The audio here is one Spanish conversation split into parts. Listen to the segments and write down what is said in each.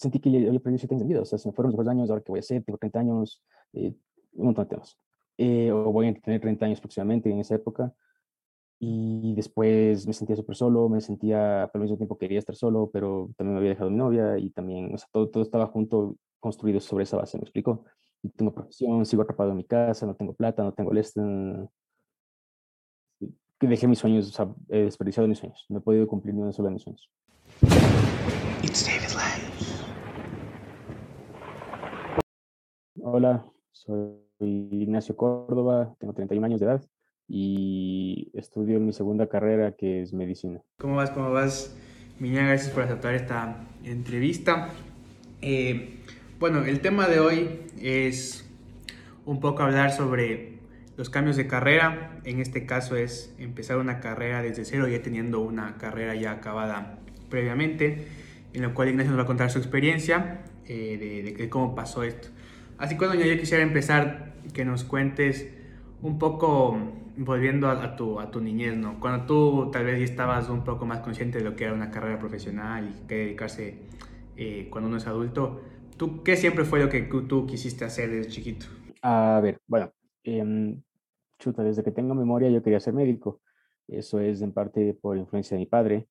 sentí que ya había perdido siete años de vida, o sea, se me fueron los mejores años, ahora que voy a hacer, tengo 30 años, eh, un montón de temas. Eh, o voy a tener 30 años próximamente en esa época. Y después me sentía súper solo, me sentía, al mismo tiempo quería estar solo, pero también me había dejado mi novia y también, o sea, todo, todo estaba junto, construido sobre esa base, ¿me explico? Y tengo profesión, sigo atrapado en mi casa, no tengo plata, no tengo el este, que dejé mis sueños, o sea, he desperdiciado mis sueños. No he podido cumplir ni uno solo de mis sueños. Hola, soy Ignacio Córdoba, tengo 31 años de edad y estudio mi segunda carrera que es medicina. ¿Cómo vas? ¿Cómo vas? Miña, gracias por aceptar esta entrevista. Eh, bueno, el tema de hoy es un poco hablar sobre los cambios de carrera, en este caso es empezar una carrera desde cero, ya teniendo una carrera ya acabada previamente, en la cual Ignacio nos va a contar su experiencia eh, de, cómo pasó esto. Así que bueno, yo quisiera empezar que nos cuentes un poco, volviendo a, tu, a tu niñez, ¿no? Cuando tú tal vez ya estabas un poco más consciente de lo que era una carrera profesional y que dedicarse eh, cuando uno es adulto, ¿tú qué siempre fue lo que tú quisiste hacer desde chiquito? A ver, bueno, eh, chuta, desde que tengo memoria yo quería ser médico. Eso es en parte por influencia de mi padre,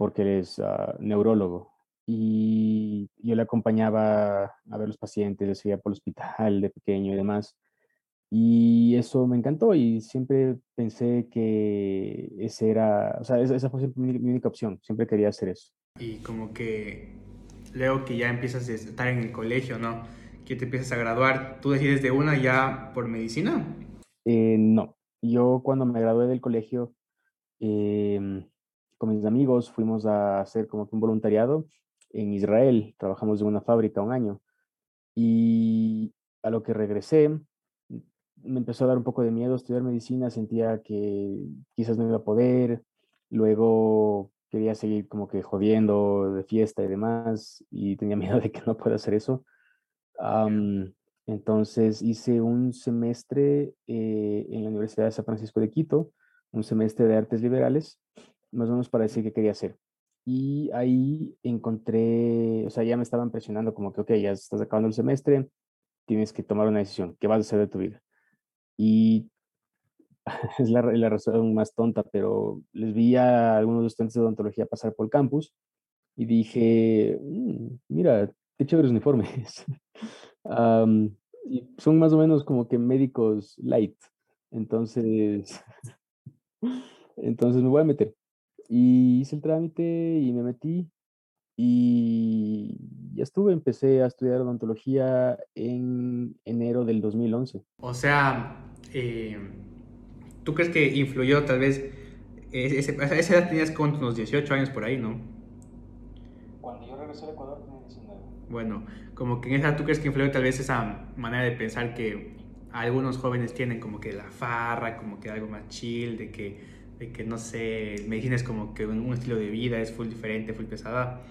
porque él es ah, neurólogo. Y yo le acompañaba a ver los pacientes, le seguía por el hospital de pequeño y demás. Y eso me encantó y siempre pensé que ese era, o sea, esa, fue siempre mi, mi, única opción, siempre quería hacer eso. Y como que luego que ya empiezas a estar en el colegio, ¿no? Que te empiezas a graduar, ¿tú decides de una ya por medicina? Eh, no, yo cuando me gradué del colegio, em, con mis amigos fuimos a hacer como que un voluntariado en Israel, trabajamos en una fábrica un año y a lo que regresé me empezó a dar un poco de miedo estudiar medicina, sentía que quizás no iba a poder, luego quería seguir como que jodiendo de fiesta y demás y tenía miedo de que no pueda hacer eso. Entonces hice un semestre eh, en la Universidad de San Francisco de Quito, un semestre de artes liberales, más o menos para decir qué quería hacer. Y ahí encontré, o sea, ya me estaban presionando como que, ok, ya estás acabando el semestre, tienes que tomar una decisión, ¿qué vas a hacer de tu vida? Y es la, la razón más tonta, pero les vi a algunos estudiantes de odontología pasar por el campus y dije, mm, mira, qué chéveres uniformes. y son más o menos como que médicos light. Entonces, entonces me voy a meter. Y hice el trámite y me metí y ya estuve, empecé a estudiar odontología en enero del 2011. O sea, eh, ¿tú crees que influyó tal vez, ese, a esa edad tenías como unos 18 años por ahí, ¿no? Cuando yo regresé a Ecuador tenía 19. Bueno, como que en esa tú crees que influyó tal vez esa manera de pensar que algunos jóvenes tienen como que la farra, como que algo más chill, de que, de que no sé, medicina es como que un, estilo de vida, es full diferente, full pesada.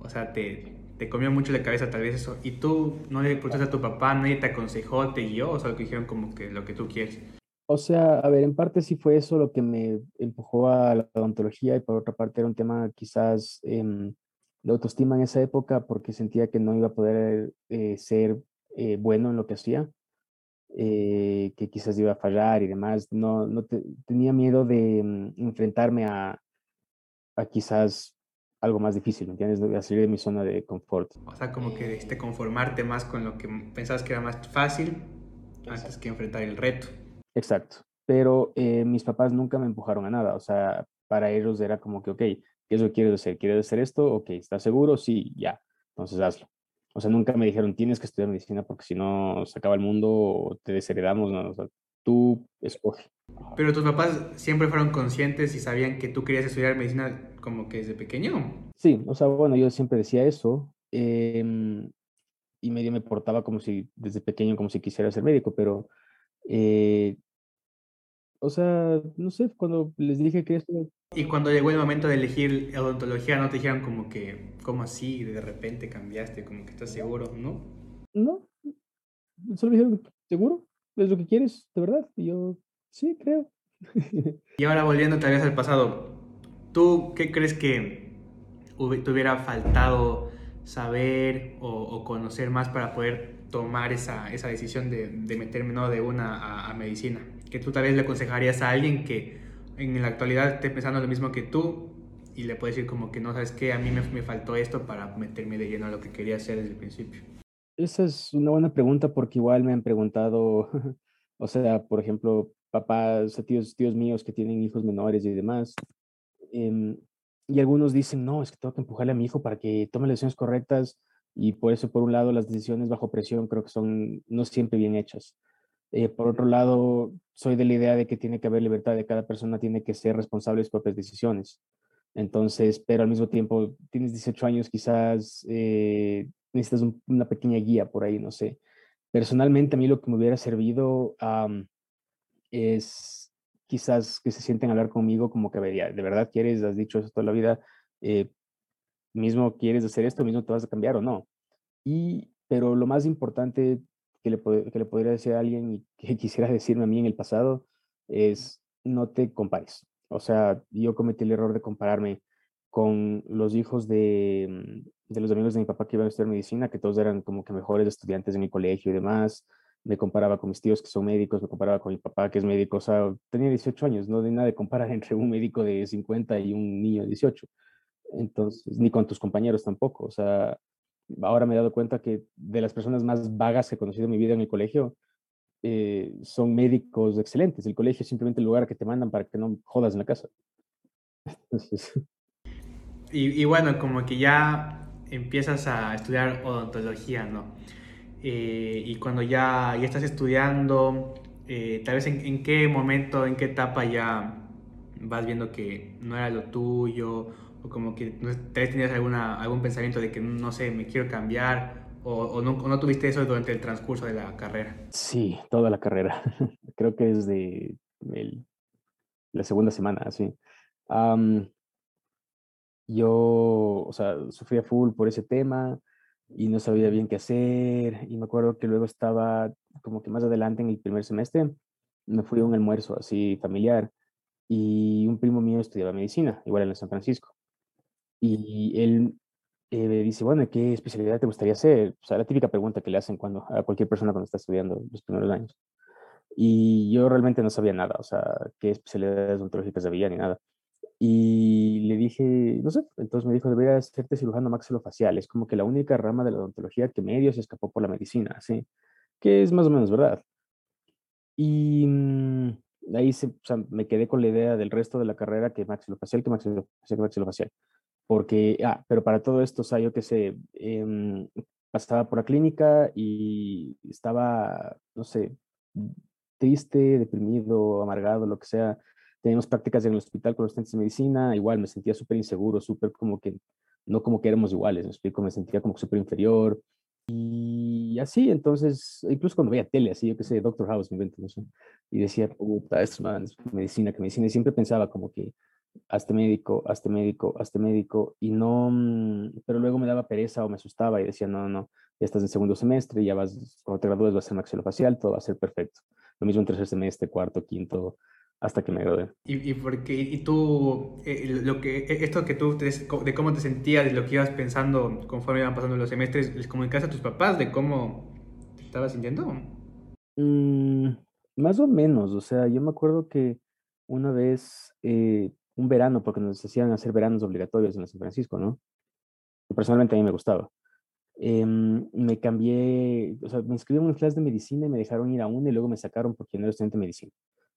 O sea, te, te comió mucho la cabeza tal vez eso. Y tú no le preguntaste a tu papá, nadie te aconsejó, te guió, o sea, que dijeron como que lo que tú quieres. O sea, a ver, en parte sí fue eso lo que me empujó a la odontología y por otra parte era un tema quizás eh, de autoestima en esa época porque sentía que no iba a poder eh, ser eh, bueno en lo que hacía, eh, que quizás iba a fallar y demás. No, no tenía miedo de mm, enfrentarme a, a quizás algo más difícil, ¿me entiendes? A salir de mi zona de confort. O sea, como que de conformarte más con lo que pensabas que era más fácil antes que enfrentar el reto. Exacto. Pero mis papás nunca me empujaron a nada. O sea, para ellos era como que, ok, ¿Qué es lo que quieres hacer? ¿Quieres hacer esto? Ok, ¿estás seguro? Sí, ya. Entonces hazlo. O sea, nunca me dijeron, tienes que estudiar medicina porque si no se acaba el mundo o te desheredamos. No, o sea, tú escoge. Pero tus papás siempre fueron conscientes y sabían que tú querías estudiar medicina como que desde pequeño. Sí, o sea, bueno, yo siempre decía eso. Em, y medio me portaba como si, desde pequeño, como si quisiera ser médico, pero eh, o sea, no sé, cuando les dije que esto... Y cuando llegó el momento de elegir odontología, ¿no te dijeron como que, ¿cómo así? De repente cambiaste, como que estás seguro, ¿no? No, solo me dijeron, ¿seguro? ¿Es lo que quieres, de verdad? Y yo, sí, creo. y ahora volviendo tal vez al pasado, ¿tú qué crees que te hubiera faltado saber o, conocer más para poder tomar esa, esa decisión de, de, meterme ¿no? de una a, medicina? Que tú tal vez le aconsejarías a alguien que en la actualidad esté pensando lo mismo que tú y le puedes decir como que no, sabes qué, a mí me, me faltó esto para meterme de lleno a lo que quería hacer desde el principio. Esa es una buena pregunta porque igual me han preguntado, o sea, por ejemplo, papás, tíos, tíos míos que tienen hijos menores y demás. Em, y algunos dicen, no, es que tengo que empujarle a mi hijo para que tome las decisiones correctas y por eso, por un lado, las decisiones bajo presión creo que son no siempre bien hechas. Eh, por otro lado, soy de la idea de que tiene que haber libertad, de cada persona tiene que ser responsable de sus propias decisiones. Entonces, pero al mismo tiempo, tienes 18 años, quizás eh, necesitas una pequeña guía por ahí, no sé. Personalmente, a mí lo que me hubiera servido es quizás que se sienten a hablar conmigo como que, de verdad quieres, has dicho eso toda la vida, eh, mismo quieres hacer esto, mismo te vas a cambiar o no. Y, pero lo más importante que le, que le podría decir a alguien y que quisiera decirme a mí en el pasado es no te compares. O sea, yo cometí el error de compararme con los hijos de, mm, de los amigos de mi papá que iban a estudiar medicina, que todos eran como que mejores estudiantes en mi colegio y demás. Me comparaba con mis tíos que son médicos, me comparaba con mi papá que es médico. O sea, tenía 18 años, no hay nada de comparar entre un médico de 50 y un niño de 18. Entonces, ni con tus compañeros tampoco. O sea, ahora me he dado cuenta que de las personas más vagas que he conocido en mi vida en el colegio, eh, son médicos excelentes. El colegio es simplemente el lugar que te mandan para que no jodas en la casa. Y, bueno, como que ya empiezas a estudiar odontología, ¿no? Eh, y cuando ya, ya estás estudiando, eh, tal vez en, qué momento, en qué etapa ya vas viendo que no era lo tuyo, o como que tal vez tenías alguna, algún pensamiento de que, no sé, me quiero cambiar, o, no, no, tuviste eso durante el transcurso de la carrera. Sí, toda la carrera. Creo que desde el, la segunda semana, sí yo, o sea, sufría full por ese tema y no sabía bien qué hacer. Y me acuerdo que luego estaba como que más adelante en el primer semestre, me fui a un almuerzo así familiar y un primo mío estudiaba medicina, igual en San Francisco. Y él eh, dice, bueno, ¿qué especialidad te gustaría hacer? O sea, la típica pregunta que le hacen cuando, a cualquier persona cuando está estudiando los primeros años. Y yo realmente no sabía nada, o sea, qué especialidades odontológicas había ni nada. Y le dije, no sé, entonces me dijo, deberías hacerte cirujano maxilofacial. Es como que la única rama de la odontología que medio se escapó por la medicina, ¿sí? Que es más o menos verdad. Y mm, ahí se, o sea, me quedé con la idea del resto de la carrera que maxilofacial, que maxilofacial, que maxilofacial. Porque, ah, pero para todo esto, o sea, yo que sé, eh, pasaba por la clínica y estaba, no sé, triste, deprimido, amargado, lo que sea, teníamos prácticas en el hospital con los estudiantes de medicina, igual me sentía súper inseguro, súper como que, no como que éramos iguales, me explico, me sentía como súper inferior. Y así, entonces, incluso cuando veía tele, así, yo qué sé, Doctor House, me invento, no sé, y decía, puta, esto es medicina, que medicina, y siempre pensaba como que, hazte médico, hazte médico, hazte médico, y no, mm, pero luego me daba pereza o me asustaba y decía, no, no, no, ya estás en segundo semestre, ya vas, cuando te gradúes va a ser maxilofacial, todo va a ser perfecto. Lo mismo en tercer semestre, cuarto, quinto, hasta que me gradué. ¿Y, y, porque, y tú, eh, lo que, e, esto que tú, de cómo te sentías, de lo que ibas pensando conforme iban pasando los semestres, ¿les comunicaste a tus papás de cómo te estabas sintiendo? Mm, más o menos, o sea, yo me acuerdo que una vez, eh, un verano, porque nos hacían hacer veranos obligatorios en San Francisco, ¿no? Y personalmente a mí me gustaba. Em, me cambié, o sea, me inscribí en un clase de medicina y me dejaron ir a una y luego me sacaron porque no era estudiante de medicina.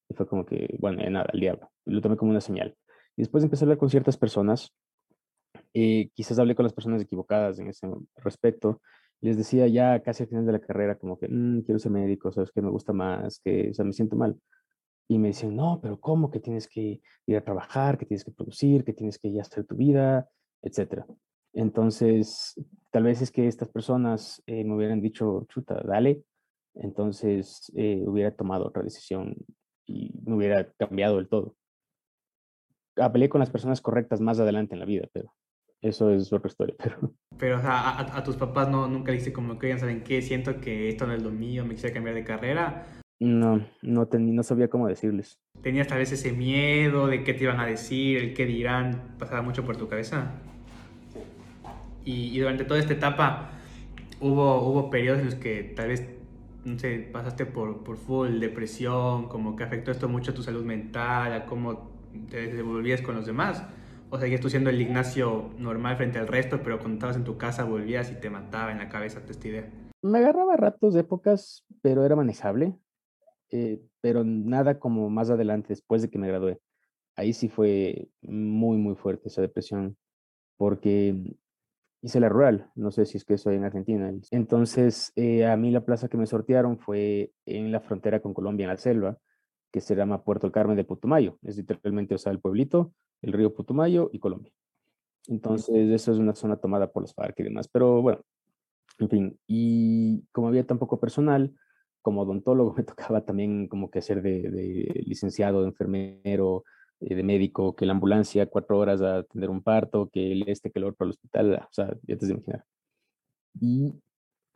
Y fue como que, bueno, nada, el diablo. Lo tomé como una señal. Y después empecé a hablar con ciertas personas. Eh, quizás hablé con las personas equivocadas en ese respecto. Les decía ya casi al final de la carrera, como que mm, quiero ser médico, sabes que me gusta más, que o sea, me siento mal. Y me decían, no, pero ¿cómo? Que tienes que ir a trabajar, que tienes que producir, que tienes que ya hacer tu vida, etcétera. Entonces, tal vez es que estas personas eh, me hubieran dicho, chuta, dale, entonces eh, hubiera tomado otra decisión y me hubiera cambiado del todo. Apelé con las personas correctas más adelante en la vida, pero eso es otra historia. Pero, pero o sea, a, tus papás no, nunca le como que, ¿saben qué? Siento que esto no es lo mío, me quisiera cambiar de carrera. No, no, no sabía cómo decirles. ¿Tenías tal vez ese miedo de qué te iban a decir, el qué dirán? ¿Pasaba mucho por tu cabeza? Y, durante toda esta etapa hubo, hubo periodos en los que tal vez, no sé, pasaste por, por full depresión, como que afectó esto mucho a tu salud mental, a cómo te desenvolvías con los demás. O seguías tú siendo el Ignacio normal frente al resto, pero cuando estabas en tu casa volvías y te mataba en la cabeza esta idea. Me agarraba ratos de épocas, pero era manejable. Eh, pero nada como más adelante, después de que me gradué. Ahí sí fue muy, muy fuerte esa depresión, porque hice la rural, no sé si es que soy en Argentina. Entonces, eh, a mí la plaza que me sortearon fue en la frontera con Colombia, en la selva, que se llama Puerto Carmen de Putumayo. Es literalmente, o sea, el pueblito, el río Putumayo y Colombia. Entonces, eso es una zona tomada por los FARC y demás. Pero bueno, en fin, y como había tan poco personal, como odontólogo me tocaba también como que hacer de, licenciado, de enfermero, eh, de médico, que la ambulancia cuatro horas a atender un parto, que el este, que el otro al hospital, o sea, ya te de imaginar. Y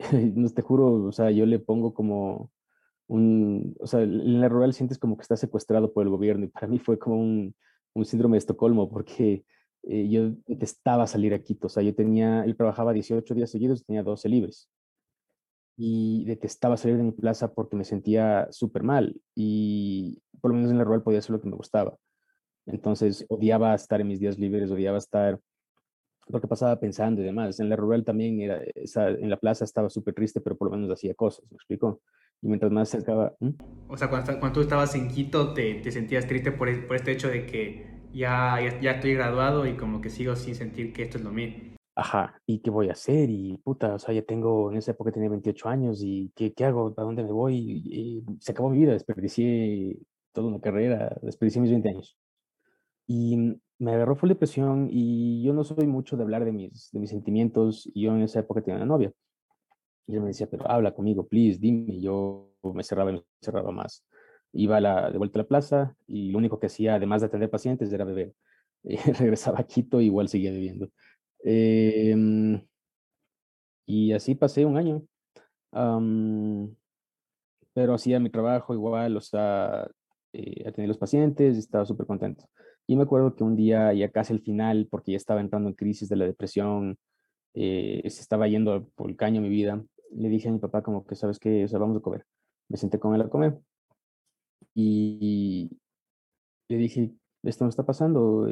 no te juro, o sea, yo le pongo como un, o sea, en la rural sientes como que estás secuestrado por el gobierno y para mí fue como un, un síndrome de Estocolmo porque eh, yo detestaba salir a Quito, o sea, yo tenía, yo trabajaba 18 días seguidos, tenía 12 libres y detestaba salir de mi plaza porque me sentía súper mal y por lo menos en la rural podía hacer lo que me gustaba. Entonces odiaba estar en mis días libres, odiaba estar porque pasaba pensando y demás. En la rural también era, en la plaza estaba súper triste, pero por lo menos hacía cosas, ¿me explico? Y mientras más se ¿Mm? O sea, cuando, cuando, tú estabas en Quito, te, te sentías triste por, por, este hecho de que ya, ya, ya estoy graduado y como que sigo sin sentir que esto es lo mío ajá, ¿y qué voy a hacer? Y puta, o sea, ya tengo, en esa época tenía 28 años y ¿qué, qué hago? ¿A dónde me voy? Y, se acabó mi vida, desperdicié toda una carrera, desperdicié mis 20 años. Y me agarró full depresión y yo no soy mucho de hablar de mis, de mis sentimientos y yo en esa época tenía una novia. Y ella me decía, pero habla conmigo, please, dime. Y yo me cerraba y me cerraba más. Iba la, de vuelta a la plaza y lo único que hacía, además de atender pacientes, era beber. Y regresaba a Quito, igual seguía bebiendo. Em, y así pasé un año. pero hacía mi trabajo igual, o sea, eh, a los pacientes, estaba súper contento. Y me acuerdo que un día, ya casi al final, porque ya estaba entrando en crisis de la depresión, eh, se estaba yendo por el caño mi vida, le dije a mi papá como que, ¿sabes qué? O sea, vamos a comer. Me senté con él a comer. Y le dije, esto me está pasando,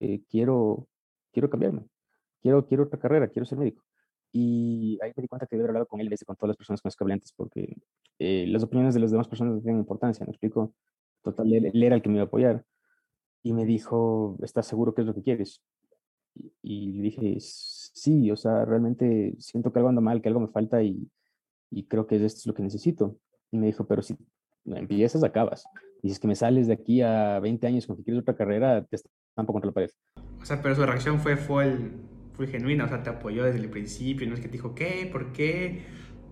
eh, quiero, quiero cambiarme quiero, quiero otra carrera, quiero ser médico. Y ahí me di cuenta que debo haber hablado con él, con todas las personas con las que hablé antes, porque eh, las opiniones de las demás personas no tienen importancia, ¿me explico? Total, él, era el que me iba a apoyar. Y me dijo, ¿estás seguro que es lo que quieres? Y, le dije, sí, o sea, realmente siento que algo anda mal, que algo me falta y, y creo que esto es lo que necesito. Y me dijo, pero si empiezas, acabas. Y si es que me sales de aquí a 20 años con que quieres otra carrera, te estampo contra la pared. O sea, pero su reacción fue, fue el, fue genuina, o sea, te apoyó desde el principio, no es que te dijo, ¿qué? ¿Por qué?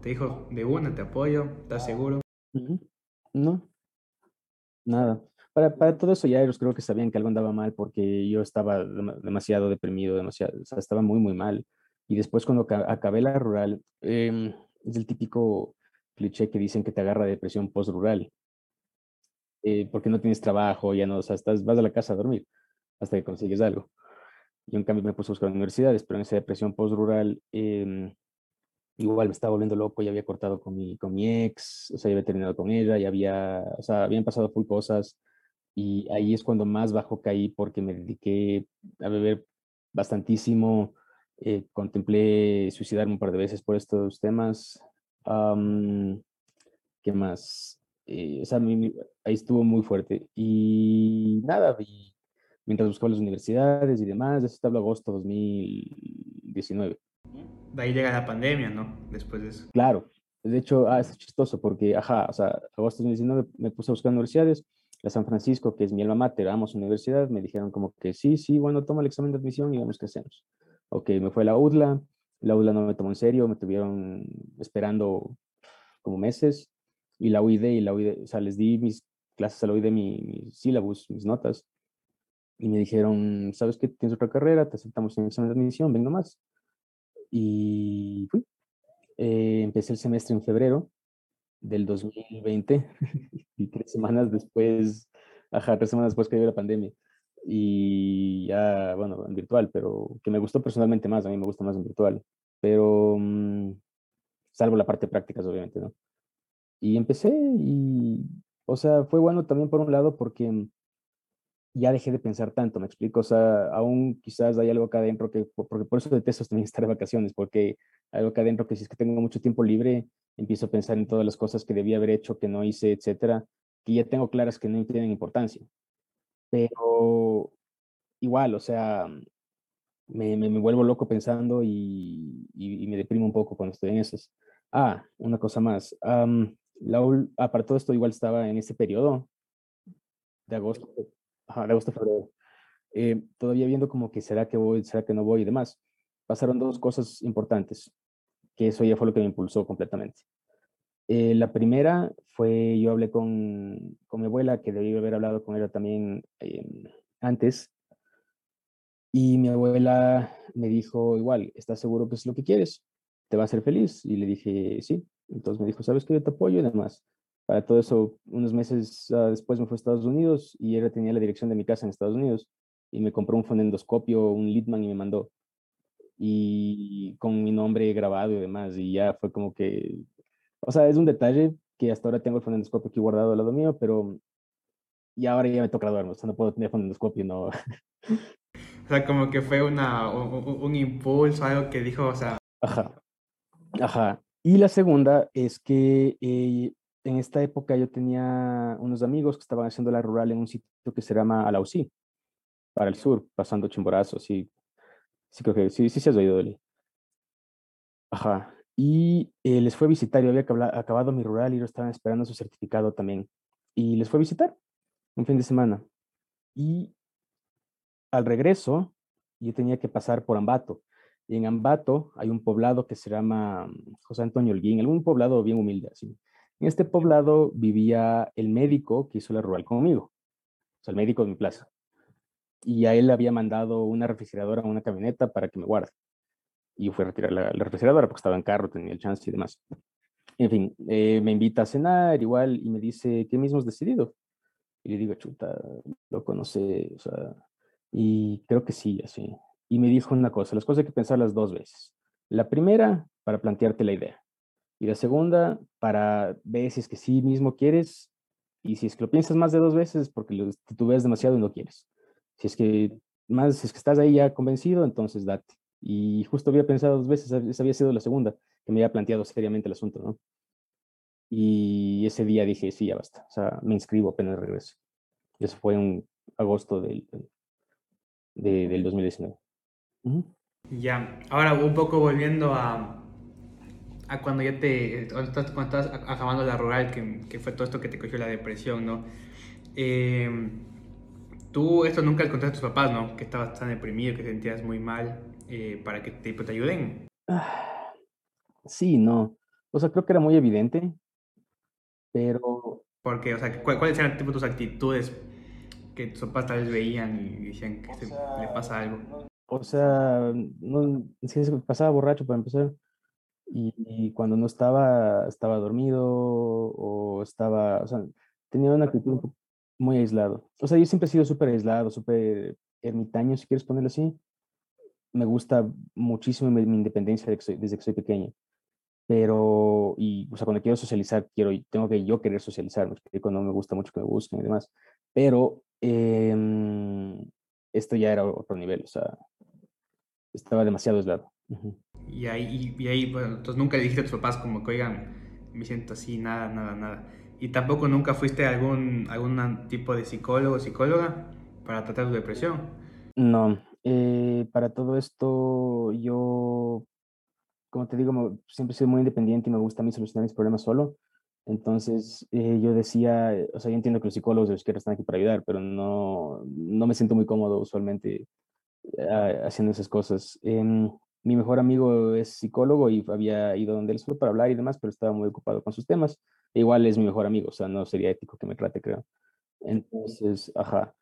Te dijo, de una, te apoyo, ¿estás seguro? No, nada. Para, para todo eso ya ellos creo que sabían que algo andaba mal porque yo estaba demasiado deprimido, demasiado, o sea, estaba muy, muy mal. Y después cuando acabé la rural, em, es el típico cliché que dicen que te agarra depresión post-rural. Eh, porque no tienes trabajo, ya no, o sea, estás, vas a la casa a dormir hasta que consigues algo. Yo en cambio me puse a buscar universidades, pero en esa depresión post-rural em, igual me estaba volviendo loco, ya había cortado con mi, con mi ex, o sea, ya había terminado con ella, ya había, o sea, habían pasado full cosas y ahí es cuando más bajo caí porque me dediqué a beber bastantísimo, eh, contemplé suicidarme un par de veces por estos temas. ¿Qué más? Eh, o sea, ahí estuvo muy fuerte y nada, y mientras buscaba las universidades y demás. Eso estaba agosto 2019. De ahí llega la pandemia, ¿no? Después de eso. Claro. De hecho, ah, es chistoso porque, ajá, o sea, agosto 2019 me puse a buscar universidades. La San Francisco, que es mi alma mater, vamos universidad, me dijeron como que sí, sí, bueno, toma el examen de admisión y vemos qué hacemos. Ok, me fue la UDLA. La UDLA no me tomó en serio, me tuvieron esperando como meses. Y la UID, y la UID, o sea, les di mis clases a la UID, mi, mis sílabus, mis notas y me dijeron, ¿sabes qué? Tienes otra carrera, te aceptamos en el examen de admisión, ven nomás. Y fui. Eh, empecé el semestre en febrero del 2020 y tres semanas después, ajá, tres semanas después que dio la pandemia. y ya, bueno, en virtual, pero que me gustó personalmente más, a mí me gusta más en virtual, pero mm, salvo la parte práctica, obviamente, ¿no? Y empecé y, o sea, fue bueno también por un lado porque ya dejé de pensar tanto, me explico, o sea, aún quizás hay algo acá adentro que, porque por eso detesto también estar de vacaciones, porque hay algo acá adentro que si es que tengo mucho tiempo libre, empiezo a pensar en todas las cosas que debía haber hecho, que no hice, etcétera, que ya tengo claras que no tienen importancia. Pero igual, o sea, me, me, vuelvo loco pensando y, y, me deprimo un poco cuando estoy en esas. Ah, una cosa más. Um, la, aparte todo esto, igual estaba en ese periodo de agosto, ajá, de agosto, febrero. Eh, todavía viendo como que será que voy, será que no voy y demás. Pasaron dos cosas importantes, que eso ya fue lo que me impulsó completamente. Eh, la primera fue, yo hablé con, con, mi abuela, que debí haber hablado con ella también eh, antes, y mi abuela me dijo, igual, ¿estás seguro que es lo que quieres? ¿Te va a hacer feliz? Y le dije, sí. Entonces me dijo, ¿sabes que yo te apoyo y demás? Para todo eso, unos meses uh, después me fue a Estados Unidos y ella tenía la dirección de mi casa en Estados Unidos y me compró un fonendoscopio, un Lidman y me mandó. Y con mi nombre grabado y demás. Y ya fue como que o sea, es un detalle que hasta ahora tengo el fonendoscopio aquí guardado al lado mío, pero y ahora ya me toca graduarme, o sea, no puedo tener fonendoscopio, no. O sea, como que fue una, un, impulso, algo que dijo, o sea... Ajá, ajá. Y la segunda es que eh, en esta época yo tenía unos amigos que estaban haciendo la rural en un sitio que se llama Alausí, para el sur, pasando Chimborazo, sí. Sí, creo que sí, sí se has oído, Deli. Ajá y eh, les fue a visitar, yo había acabado mi rural y ellos estaban esperando su certificado también. Y les fue a visitar un fin de semana. Y al regreso, yo tenía que pasar por Ambato. Y en Ambato hay un poblado que se llama mm, José Antonio Holguín, algún poblado bien humilde así. En este poblado vivía el médico que hizo la rural conmigo, o sea, el médico de mi plaza. Y a él le había mandado una refrigeradora, una camioneta para que me guarde y fui a retirar la, refrigeradora porque estaba en carro, tenía el chance y demás. En fin, eh, me invita a cenar igual y me dice, ¿qué mismo has decidido? Y le digo, chuta, lo conoce, o sea, y creo que sí, así. Y me dijo una cosa, las cosas hay que pensarlas dos veces. La primera, para plantearte la idea. Y la segunda, para ver si es que sí mismo quieres. Y si es que lo piensas más de dos veces, porque lo, tú ves demasiado y no quieres. Si es que más, si es que estás ahí ya convencido, entonces date. Y justo había pensado dos veces, esa había sido la segunda, que me había planteado seriamente el asunto, ¿no? Y ese día dije, sí, ya basta, o sea, me inscribo apenas regreso. Eso fue en agosto del, de, del 2019. Ya, ahora un poco volviendo a, a cuando ya te, cuando estás, acabando la rural, que, que, fue todo esto que te cogió la depresión, ¿no? Eh, tú esto nunca le contaste a tus papás, ¿no? Que estabas tan deprimido, que te sentías muy mal. Eh, para que te, te ayuden? Sí, no. O sea, creo que era muy evidente, pero... Porque, o sea, ¿cuáles eran tipo, tus actitudes que tus papás tal vez veían y decían que le pasa algo? O sea, no, pasaba borracho para empezar. Y, cuando no estaba, estaba dormido o estaba, o sea, tenía una actitud muy aislado. O sea, yo siempre he sido súper aislado, súper ermitaño, si quieres ponerlo así me gusta muchísimo mi, independencia desde que, soy, pequeño. Pero, y, o sea, cuando quiero socializar, quiero, tengo que yo querer socializar, me no me gusta mucho que me busquen y demás. Pero em, esto ya era otro nivel, o sea, estaba demasiado aislado. Y ahí, y ahí bueno, entonces nunca le dijiste a tus papás como que, oigan, me siento así, nada, nada, nada. Y tampoco nunca fuiste a algún, algún tipo de psicólogo o psicóloga para tratar tu depresión. No, eh, para todo esto, yo, como te digo, siempre soy muy independiente y me gusta a mí solucionar mis problemas solo. Entonces, eh, yo decía, o sea, yo entiendo que los psicólogos de izquierda están aquí para ayudar, pero no, no me siento muy cómodo usualmente eh, haciendo esas cosas. Em, mi mejor amigo es psicólogo y había ido donde él solo para hablar y demás, pero estaba muy ocupado con sus temas. E igual es mi mejor amigo, o sea, no sería ético que me trate, creo. Entonces, ajá.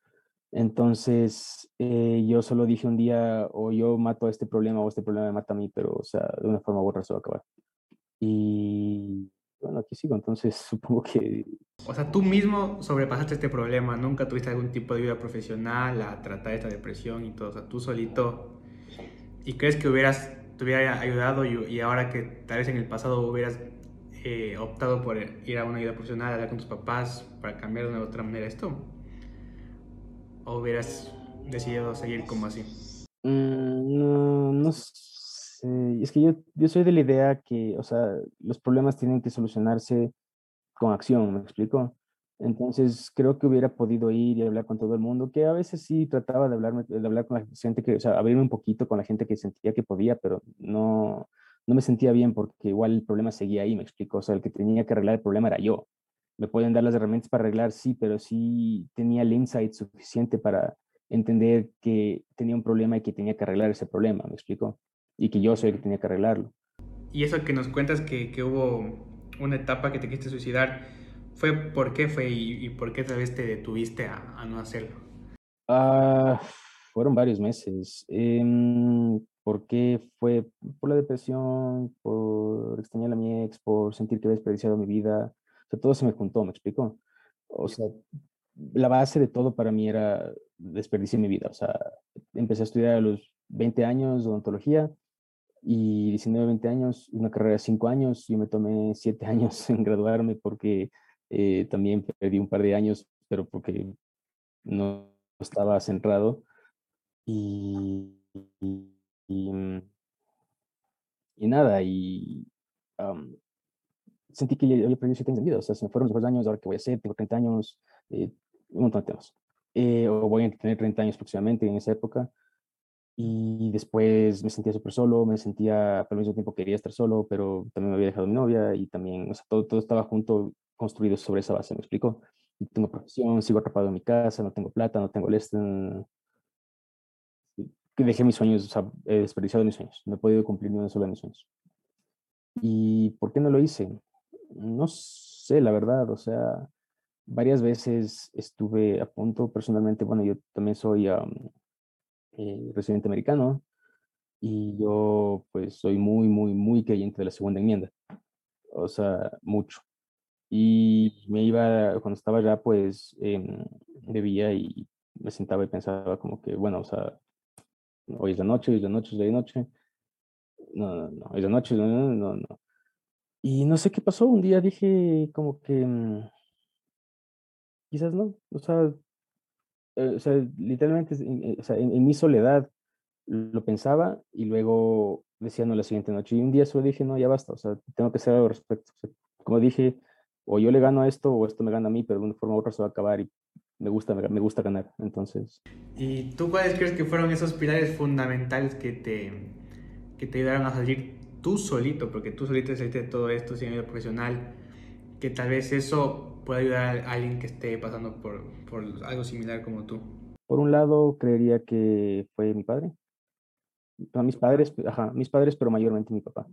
Entonces, eh, yo solo dije un día, o yo mato a este problema, o este problema me mata a mí, pero, o sea, de una forma u otra se va a acabar. Y bueno, aquí sigo, entonces supongo que... O sea, tú mismo sobrepasaste este problema, nunca tuviste algún tipo de vida profesional a tratar esta depresión y todo, o sea, tú solito, ¿y crees que hubieras, te hubiera ayudado y, ahora que tal vez en el pasado hubieras eh, optado por ir a una vida profesional, hablar con tus papás para cambiar de una otra manera esto? ¿O hubieras decidido seguir como así? Mm, no, no es que yo, yo soy de la idea que, o sea, los problemas tienen que solucionarse con acción, ¿me explico? Entonces, creo que hubiera podido ir y hablar con todo el mundo, que a veces sí trataba de, hablarme, de hablar con la gente que, o sea, abrirme un poquito con la gente que sentía que podía, pero no, no me sentía bien porque igual el problema seguía ahí, me explico. O sea, el que tenía que arreglar el problema era yo. Me pueden dar las herramientas para arreglar, sí, pero sí tenía el insight suficiente para entender que tenía un problema y que tenía que arreglar ese problema, me explico y que yo soy el que tenía que arreglarlo. Y eso que nos cuentas que, que hubo una etapa que te quisiste suicidar, ¿fue por qué fue y, por qué tal vez te detuviste a, a no hacerlo? Ah, fueron varios meses. Eh, ¿Por qué fue? Por la depresión, por extrañar a mi ex, por sentir que había desperdiciado mi vida. O sea, todo se me juntó, ¿me explico? O sea, la base de todo para mí era desperdiciar mi vida. O sea, empecé a estudiar a los 20 años odontología y 19, 20 años, una carrera de 5 años, yo me tomé 7 años en graduarme porque eh, también perdí un par de años, pero porque no estaba centrado. Y, y, mm, nada, y sentí que había perdido 7 años de vida, o sea, se me fueron los años, ahora que voy a hacer, tengo 30 años, eh, un montón de temas. Eh, o voy a tener 30 años próximamente en esa época y después me sentía súper solo, me sentía, al mismo tiempo quería estar solo, pero también me había dejado mi novia y también, o sea, todo, todo estaba junto, construido sobre esa base, ¿me explico? No tengo profesión, sigo atrapado en mi casa, no tengo plata, no tengo el este, que dejé mis sueños, o sea, he desperdiciado mis sueños, no he podido cumplir ni una sola de mis sueños. ¿Y por qué no lo hice? No sé, la verdad, o sea, varias veces estuve a punto, personalmente, bueno, yo también soy eh, residente americano y yo pues soy muy, muy, muy creyente de la segunda enmienda. O sea, mucho. Y me iba, cuando estaba allá, pues em, bebía y me sentaba y pensaba como que, bueno, o sea, hoy es la noche, hoy es la noche, hoy es la noche. No, no, no, hoy es la noche, no, no, no. Y no sé qué pasó, un día dije como que, mm, quizás no, o sea, eh, o sea, literalmente, en, o sea, en, mi soledad lo pensaba y luego decía no la siguiente noche. Y un día solo dije, no, ya basta, o sea, tengo que hacer algo al respecto. como dije, o yo le gano a esto o esto me gana a mí, pero de una forma u otra se va a acabar y me gusta, me, gusta ganar. Entonces. ¿Y tú cuáles crees que fueron esos pilares fundamentales que te, que te ayudaron a salir tú solito? Porque tú solito saliste de todo esto sin ayuda profesional, que tal vez eso puede ayudar a alguien que esté pasando por, por algo similar como tú? Por un lado, creería que fue mi padre. A mis padres, ajá, mis padres, pero mayormente mi papá.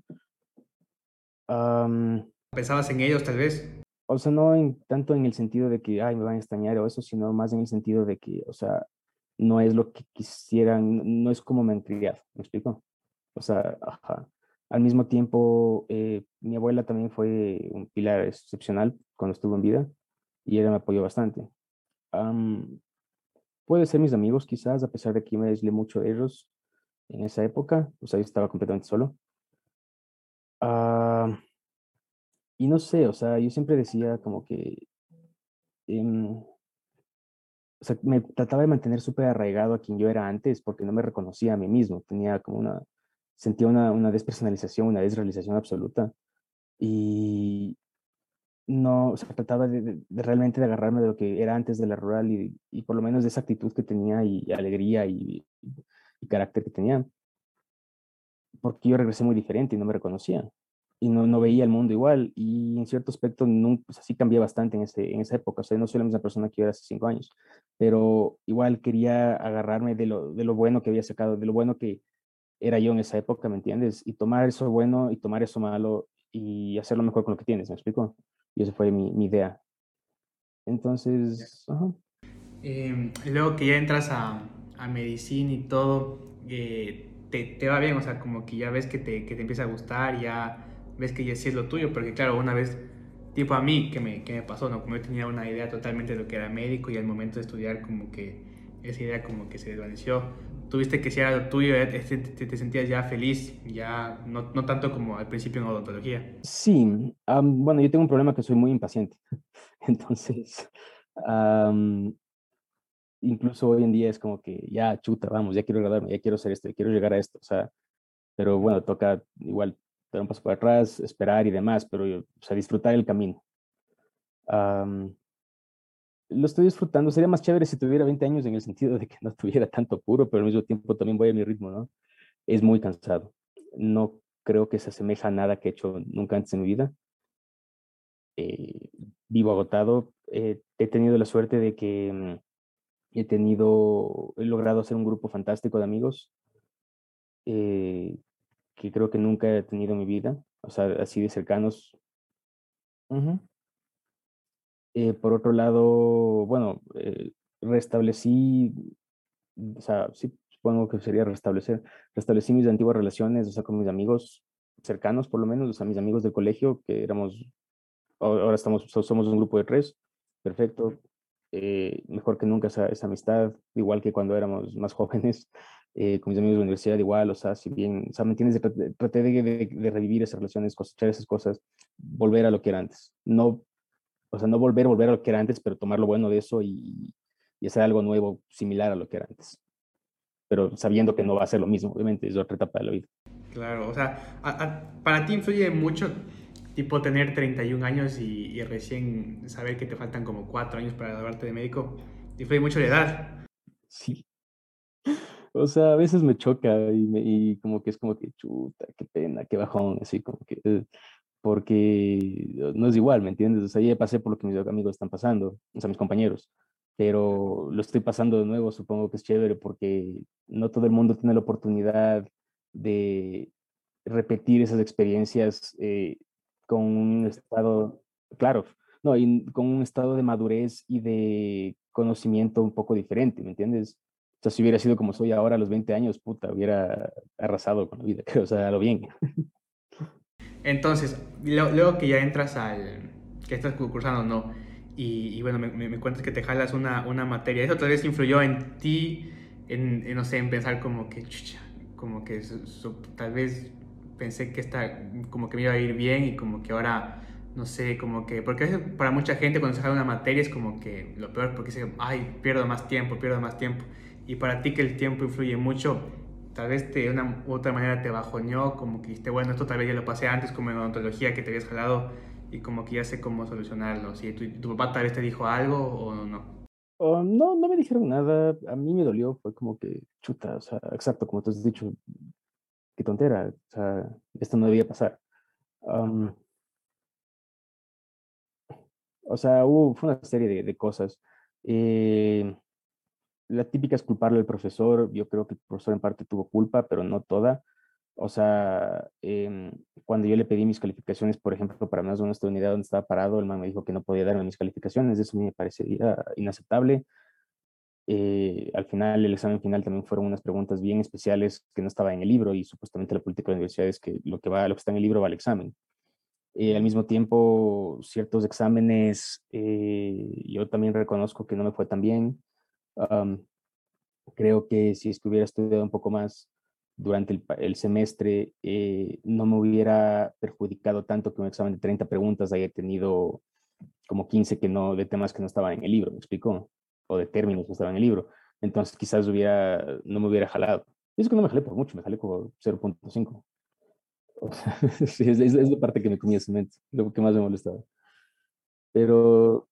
¿Pensabas en ellos tal vez? O sea, no en, tanto en el sentido de que, ay, me van a extrañar o eso, sino más en el sentido de que, o sea, no es lo que quisieran, no es como me han criado, ¿me explico? O sea, ajá. Al mismo tiempo, eh, mi abuela también fue un pilar excepcional cuando estuvo en vida y ella me apoyó bastante. puede ser mis amigos quizás, a pesar de que me aislé mucho de ellos en esa época, o sea, yo estaba completamente solo. Y no sé, o sea, yo siempre decía como que, em, o sea, me trataba de mantener súper arraigado a quien yo era antes porque no me reconocía a mí mismo, tenía como una sentía una, una despersonalización, una desrealización absoluta. Y no, se trataba de, realmente de agarrarme de lo que era antes de la rural y, y por lo menos de esa actitud que tenía y, alegría y, y, carácter que tenía. Porque yo regresé muy diferente y no me reconocía. Y no, no veía el mundo igual. Y en cierto aspecto, no, pues así cambié bastante en, ese, en esa época. O sea, no soy la misma persona que yo era hace cinco años. Pero igual quería agarrarme de lo, de lo bueno que había sacado, de lo bueno que, era yo en esa época, ¿me entiendes? Y tomar eso bueno y tomar eso malo y hacerlo mejor con lo que tienes, ¿me explico? Y esa fue mi, mi idea. Entonces, ajá. Eh, luego que ya entras a, a medicina y todo, eh, te, te, va bien, o sea, como que ya ves que te, que te empieza a gustar, ya ves que ya sí es lo tuyo, porque claro, una vez tipo a mí, que me, que me pasó, ¿no? Como yo tenía una idea totalmente de lo que era médico y al momento de estudiar como que esa idea como que se desvaneció. Tuviste que si era lo tuyo, eh, te, te, sentías ya feliz, ya no, no, tanto como al principio en odontología. Sí, bueno, yo tengo un problema que soy muy impaciente. Entonces, incluso hoy en día es como que ya chuta, vamos, ya quiero graduarme, ya quiero hacer esto, ya quiero llegar a esto. O sea, pero bueno, toca igual dar un paso para atrás, esperar y demás, pero o sea, disfrutar el camino. lo estoy disfrutando. Sería más chévere si tuviera 20 años en el sentido de que no tuviera tanto apuro, pero al mismo tiempo también voy a mi ritmo, ¿no? Es muy cansado. No creo que se asemeja a nada que he hecho nunca antes en mi vida. Eh, vivo agotado. Eh, he tenido la suerte de que mm, he tenido, he logrado hacer un grupo fantástico de amigos eh, que creo que nunca he tenido en mi vida, o sea, así de cercanos. Eh, por otro lado, bueno, eh, restablecí, o sea, sí, supongo que sería restablecer, restablecí mis antiguas relaciones, o sea, con mis amigos cercanos, por lo menos, o sea, mis amigos del colegio, que éramos, ahora estamos, somos un grupo de tres, perfecto, eh, mejor que nunca esa, esa, amistad, igual que cuando éramos más jóvenes, eh, con mis amigos de la universidad igual, o sea, si bien, o sea, ¿me entiendes? Traté de, de, revivir esas relaciones, cosechar esas cosas, volver a lo que era antes. No, o sea, no volver, volver a lo que era antes, pero tomar lo bueno de eso y, y hacer algo nuevo, similar a lo que era antes. Pero sabiendo que no va a ser lo mismo, obviamente, es otra etapa de la vida. Claro, o sea, para ti influye mucho, tipo, tener 31 años y, y, recién saber que te faltan como 4 años para graduarte de médico. Influye mucho la edad. Sí, o sea, a veces me choca y, me, como que es como que chuta, qué pena, qué bajón, así como que, eh, porque no es igual, ¿me entiendes? O sea, ya pasé por lo que mis amigos están pasando, o sea, mis compañeros, pero lo estoy pasando de nuevo, supongo que es chévere porque no todo el mundo tiene la oportunidad de repetir esas experiencias eh, con un estado, claro, no, y con un estado de madurez y de conocimiento un poco diferente, ¿me entiendes? Sea, si hubiera sido como soy ahora a los 20 años, puta, hubiera arrasado con la vida, o sea, lo bien. Entonces, luego que ya entras al, que estás cursando, ¿no? Y, bueno, me, me, cuentas que te jalas una, una materia. ¿Eso tal vez influyó en ti, en, no sé, en pensar como que, chucha, como que tal vez pensé que esta, como que me iba a ir bien y como que ahora, no sé, como que, porque para mucha gente cuando se jala una materia es como que lo peor, porque dice, ay, pierdo más tiempo, pierdo más tiempo y para ti que el tiempo influye mucho, tal vez de una u otra manera te bajoneó, como que dijiste, bueno, esto tal vez ya lo pasé antes como en odontología que te habías jalado y como que ya sé cómo solucionarlo. Si tu, tu papá tal vez te dijo algo o no. Oh, no, no me dijeron nada. A mí me dolió, fue como que chuta, o sea, exacto, como tú has dicho, qué tontera, o sea, esto no debía pasar. o sea, hubo, fue una serie de, de cosas. Eh, la típica es culparle al profesor. Yo creo que el profesor en parte tuvo culpa, pero no toda. O sea, em, cuando yo le pedí mis calificaciones, por ejemplo, para más de una unidad donde estaba parado, el man me dijo que no podía darme mis calificaciones. Eso me parecería inaceptable. Eh, al final, el examen final también fueron unas preguntas bien especiales que no estaba en el libro y supuestamente la política de la universidad es que lo que, va, lo que está en el libro va al examen. Eh, al mismo tiempo, ciertos exámenes, eh, yo también reconozco que no me fue tan bien creo que si es que hubiera estudiado un poco más durante el, semestre, eh, no me hubiera perjudicado tanto que un examen de 30 preguntas haya tenido como 15 que no, de temas que no estaban en el libro, ¿me explico? O de términos que estaban en el libro. Entonces quizás hubiera, no me hubiera jalado. Y es que no me jalé por mucho, me jalé como 0.5. sí, es, es, la parte que me comía cemento, lo que más me molestaba. Pero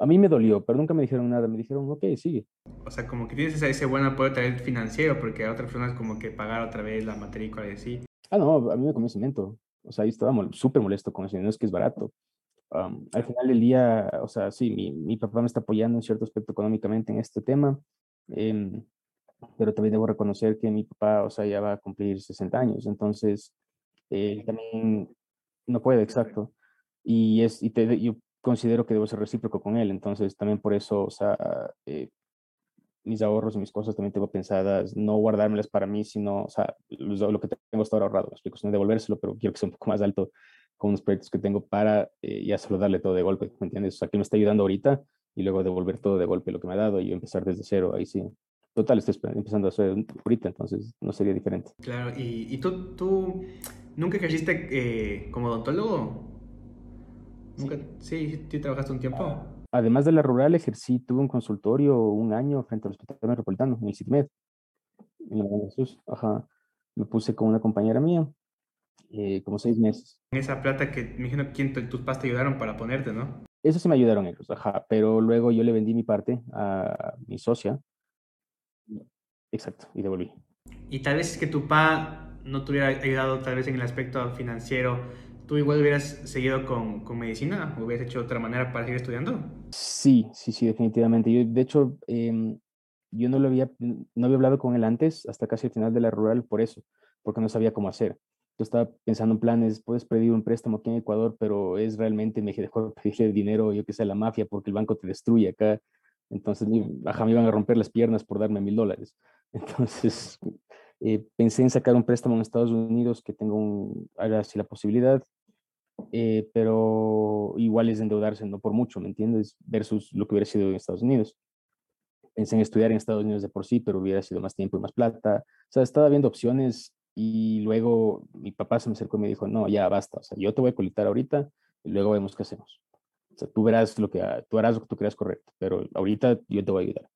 a mí me dolió, pero nunca me dijeron nada. Me dijeron, ok, sigue. O sea, como que tienes ese, buen apoyo también financiero, porque a otras personas como que pagar otra vez la matrícula y así. Ah, no, a mí me comió cemento. O sea, ahí estaba súper molesto con eso. No es que es barato. al final del día, o sea, sí, mi, mi, papá me está apoyando en cierto aspecto económicamente en este tema. Em, pero también debo reconocer que mi papá, o sea, ya va a cumplir 60 años. Entonces, él también no puede, exacto. Y, es, y te, yo considero que debo ser recíproco con él. Entonces, también por eso, o sea, eh, mis ahorros y mis cosas también tengo pensadas, no guardármelas para mí, sino, o sea, lo, que tengo hasta ahora ahorrado, explico, sino devolvérselo, pero quiero que sea un poco más alto con unos proyectos que tengo para eh, ya solo darle todo de golpe, ¿me entiendes? O sea, que me está ayudando ahorita y luego devolver todo de golpe lo que me ha dado y empezar desde cero, ahí sí. Total, estoy empezando a hacer ahorita, entonces no sería diferente. Claro, ¿y, y tú, tú nunca ejerciste eh, como odontólogo? ¿Nunca? Sí, sí, trabajaste un tiempo. Además de la rural, ejercí, tuve un consultorio un año frente al Hospital Metropolitano, en el CITIMED, en la Jesús. Ajá. Me puse con una compañera mía, eh, como seis meses. Esa plata que me imagino que tus padres te ayudaron para ponerte, ¿no? Eso sí me ayudaron ellos, ajá. Pero luego yo le vendí mi parte a mi socia. Exacto, y devolví. Y tal vez es que tu papá no te hubiera ayudado tal vez en el aspecto financiero, ¿tú igual hubieras seguido con, con medicina? ¿O hubieras hecho otra manera para seguir estudiando? Sí, sí, sí, definitivamente. Yo, de hecho, eh, yo no lo había, no había hablado con él antes, hasta casi el final de la rural, por eso, porque no sabía cómo hacer. Yo estaba pensando en planes, puedes pedir un préstamo aquí en Ecuador, pero es realmente mejor pedirle dinero, yo que sé, a la mafia, porque el banco te destruye acá. Entonces, ajá, me iban a romper las piernas por darme mil dólares. Entonces, eh, pensé en sacar un préstamo en Estados Unidos que tengo un, ahora sí la posibilidad, eh, pero igual es endeudarse, no por mucho, ¿me entiendes? Versus lo que hubiera sido en Estados Unidos. Pensé en estudiar en Estados Unidos de por sí, pero hubiera sido más tiempo y más plata. O sea, estaba viendo opciones y luego mi papá se me acercó y me dijo, no, ya basta, o sea, yo te voy a colectar ahorita y luego vemos qué hacemos. O sea, tú verás lo que, tú harás lo que tú creas correcto, pero ahorita yo te voy a ayudar.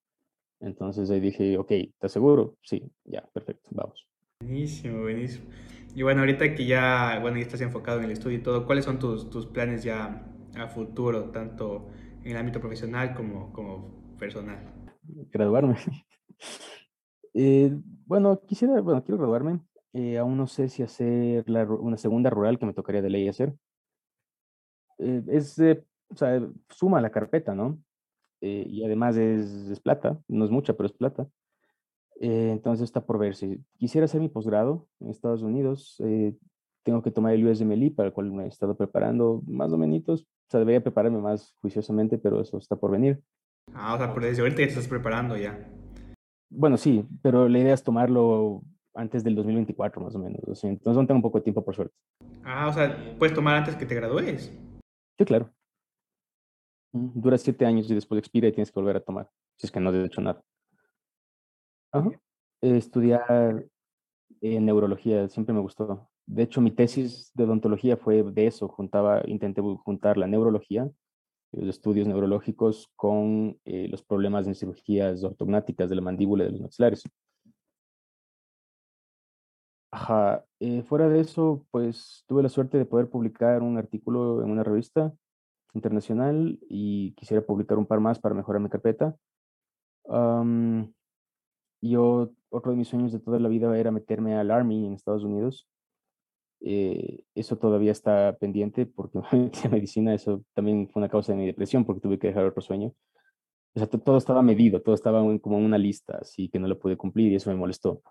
Entonces ahí dije, ok, ¿estás seguro? Sí, ya, perfecto, vamos. Buenísimo, buenísimo. Y bueno, ahorita que ya, bueno, ya estás enfocado en el estudio y todo, ¿cuáles son tus, tus planes ya a futuro, tanto en el ámbito profesional como, como personal? Graduarme. eh, bueno, quisiera, bueno, quiero graduarme. Eh, aún no sé si hacer una segunda rural que me tocaría de ley hacer. Eh, es, o sea, suma la carpeta, ¿no? Y además es, plata, no es mucha, pero es plata. Eh, entonces está por ver. Si quisiera hacer mi posgrado en Estados Unidos, eh, tengo que tomar el USMLE, para el cual me he estado preparando más o menos. O sea, debería prepararme más juiciosamente, pero eso está por venir. Ah, o sea, por desde ahorita ya estás preparando ya. Bueno, sí, pero la idea es tomarlo antes del 2024 más o menos. entonces no tengo un poco de tiempo, por suerte. Ah, o sea, puedes tomar antes que te gradúes. Sí, claro. Dura siete años y después expira y tienes que volver a tomar, si es que no has hecho nada. Estudiar en neurología siempre me gustó. De hecho, mi tesis de odontología fue de eso. Juntaba, intenté juntar la neurología, los estudios neurológicos con eh, los problemas en cirugías ortognáticas de la mandíbula y de los maxilares. Ajá. Eh, fuera de eso, pues tuve la suerte de poder publicar un artículo en una revista internacional y quisiera publicar un par más para mejorar mi carpeta. Yo, otro de mis sueños de toda la vida era meterme al Army en Estados Unidos. Eh, eso todavía está pendiente porque la medicina, eso también fue una causa de mi depresión porque tuve que dejar otro sueño. O sea, todo estaba medido, todo estaba como en una lista, así que no lo pude cumplir y eso me molestó.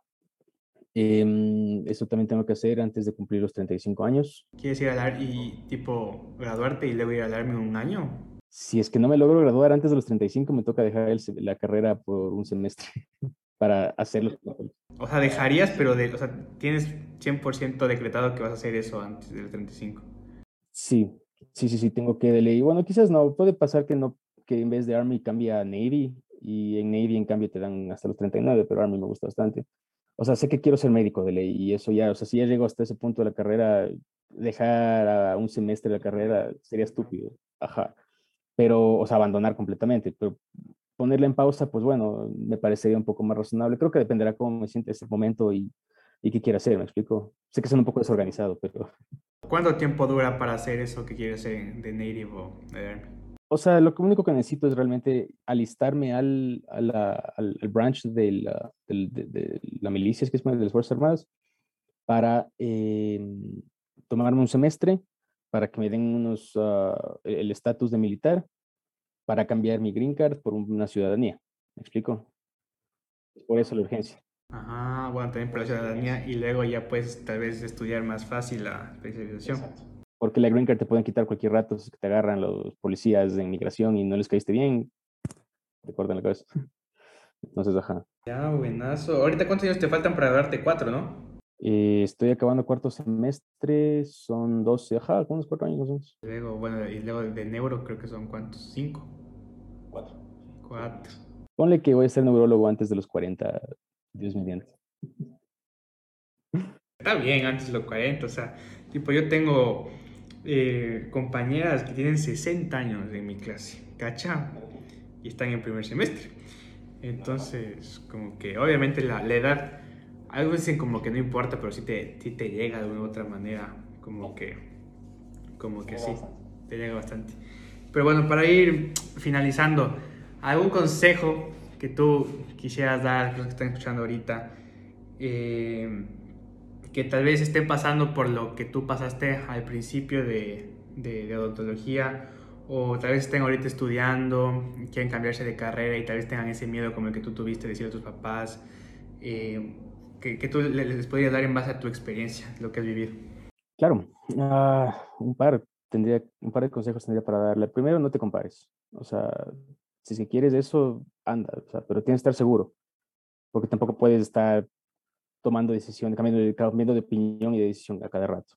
Em, eso también tengo que hacer antes de cumplir los 35 años. ¿Quieres ir a dar y tipo graduarte y luego ir a darme un año? Si es que no me logro graduar antes de los 35, me toca dejar la carrera por un semestre para hacerlo. O sea, dejarías, pero de, o sea, tienes 100% decretado que vas a hacer eso antes del 35. Sí, sí, sí, sí, tengo que de ley. Bueno, quizás no, puede pasar que no, que en vez de Army cambie a Navy y en Navy en cambio te dan hasta los 39, pero Army me gusta bastante o sea, sé que quiero ser médico de ley y eso ya, o sea, si ya llego hasta ese punto de la carrera, dejar a un semestre de la carrera sería estúpido, ajá. Pero, o sea, abandonar completamente, pero ponerla en pausa, pues bueno, me parecería un poco más razonable. Creo que dependerá cómo me siente ese momento y, y qué quiera hacer, ¿me explico? Sé que es un poco desorganizado, pero... ¿Cuánto tiempo dura para hacer eso que quieres hacer de Native o de o sea, lo único que necesito es realmente alistarme al, al, branch de la, de, la milicia, que es de las Fuerzas Armadas, para em, tomarme un semestre, para que me den unos, ah, el estatus de militar, para cambiar mi green card por una ciudadanía. ¿Me explico? Por eso la urgencia. Ajá, bueno, también por la ciudadanía y luego ya puedes tal vez estudiar más fácil la especialización. Porque la green card te pueden quitar cualquier rato, si te agarran los policías de inmigración y no les caíste bien, te cortan la cabeza. Entonces, ajá. Ya, buenazo. Ahorita, ¿cuántos años te faltan para darte cuatro, no? Eh, estoy acabando cuarto semestre, son 12, ajá, unos cuatro años más Luego, bueno, y luego de neuro creo que son cuántos, cinco. Cuatro. Cuatro. Ponle que voy a ser neurólogo antes de los 40, Dios mediante. Está bien, antes de los 40, o sea, tipo, yo tengo eh, compañeras que tienen 60 años en mi clase, ¿cacha? Y están en primer semestre. Entonces, como que obviamente la, la edad, algo dicen como que no importa, pero sí te, sí te llega de una u otra manera, como que, como que sí, te llega bastante. Pero bueno, para ir finalizando, ¿algún consejo que tú quisieras dar a los que están escuchando ahorita? Eh, que tal vez estén pasando por lo que tú pasaste al principio de, de, odontología o tal vez estén ahorita estudiando, quieren cambiarse de carrera y tal vez tengan ese miedo como el que tú tuviste de decir a tus papás, eh, que, que, tú les podrías dar en base a tu experiencia, lo que has vivido. Claro, uh, un par tendría, un par de consejos tendría para darle. Primero, no te compares. O sea, si quieres eso, anda, o sea, pero tienes que estar seguro, porque tampoco puedes estar tomando decisiones, cambiando de, cambiando de opinión y de decisión a cada rato.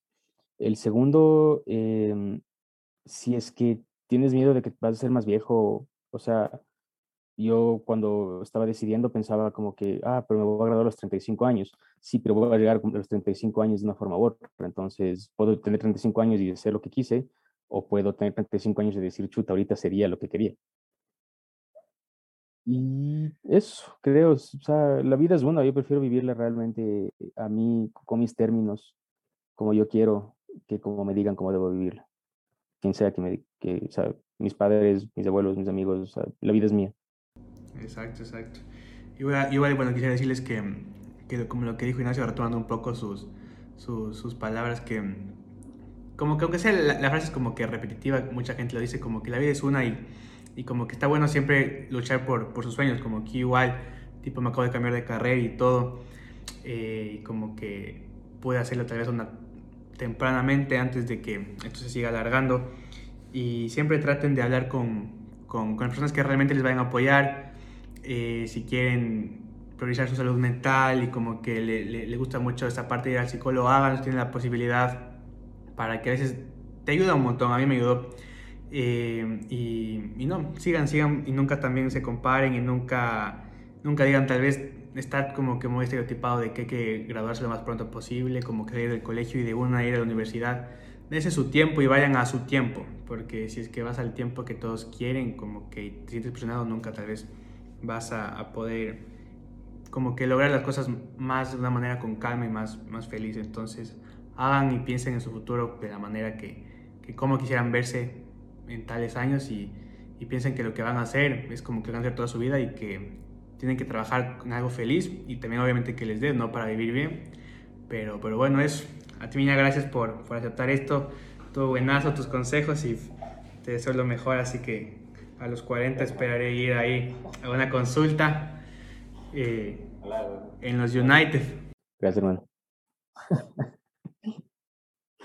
El segundo, em, si es que tienes miedo de que vas a ser más viejo, o sea, yo cuando estaba decidiendo pensaba como que, ah, pero me voy a graduar a los 35 años. Sí, pero voy a llegar a los 35 años de una forma u otra. Entonces, puedo tener 35 años y hacer lo que quise, o puedo tener 35 años y decir, chuta, ahorita sería lo que quería. Y eso, creo, o sea, la vida es buena, yo prefiero vivirla realmente a mí con mis términos, como yo quiero, que como me digan cómo debo vivirla. Quien sea que me, que, o sea, mis padres, mis abuelos, mis amigos, o sea, la vida es mía. Exacto, exacto. Igual, igual bueno, quisiera decirles que, que, como lo que dijo Ignacio, retomando un poco sus, sus, sus palabras, que como que aunque sea la, la frase es como que repetitiva, mucha gente lo dice como que la vida es una y y como que está bueno siempre luchar por, por sus sueños, como que igual, tipo me acabo de cambiar de carrera y todo, eh, y como que pude hacerlo tal vez una, tempranamente antes de que esto se siga alargando, y siempre traten de hablar con, con, con personas que realmente les vayan a apoyar, eh, si quieren priorizar su salud mental y como que le, le, gusta mucho esta parte de ir al psicólogo, háganlo, tienen la posibilidad para que a veces te ayuda un montón, a mí me ayudó eh, y, no, sigan, sigan y nunca también se comparen y nunca, nunca digan tal vez estar como que muy estereotipado de que hay que graduarse lo más pronto posible, como que ir del colegio y de una ir a la universidad. Dense su tiempo y vayan a su tiempo, porque si es que vas al tiempo que todos quieren, como que te sientes presionado, nunca tal vez vas a, poder como que lograr las cosas más de una manera con calma y más, más feliz. Entonces, hagan y piensen en su futuro de la manera que, que como quisieran verse en tales años y, y piensen que lo que van a hacer es como que van a hacer toda su vida y que tienen que trabajar con algo feliz y también obviamente que les dé, ¿no? Para vivir bien. Pero, pero bueno, es a ti, Miña, gracias por, por aceptar esto. Todo buenazo, tus consejos y te deseo lo mejor. Así que a los 40 esperaré ir ahí a una consulta eh, en los United. Gracias, hermano.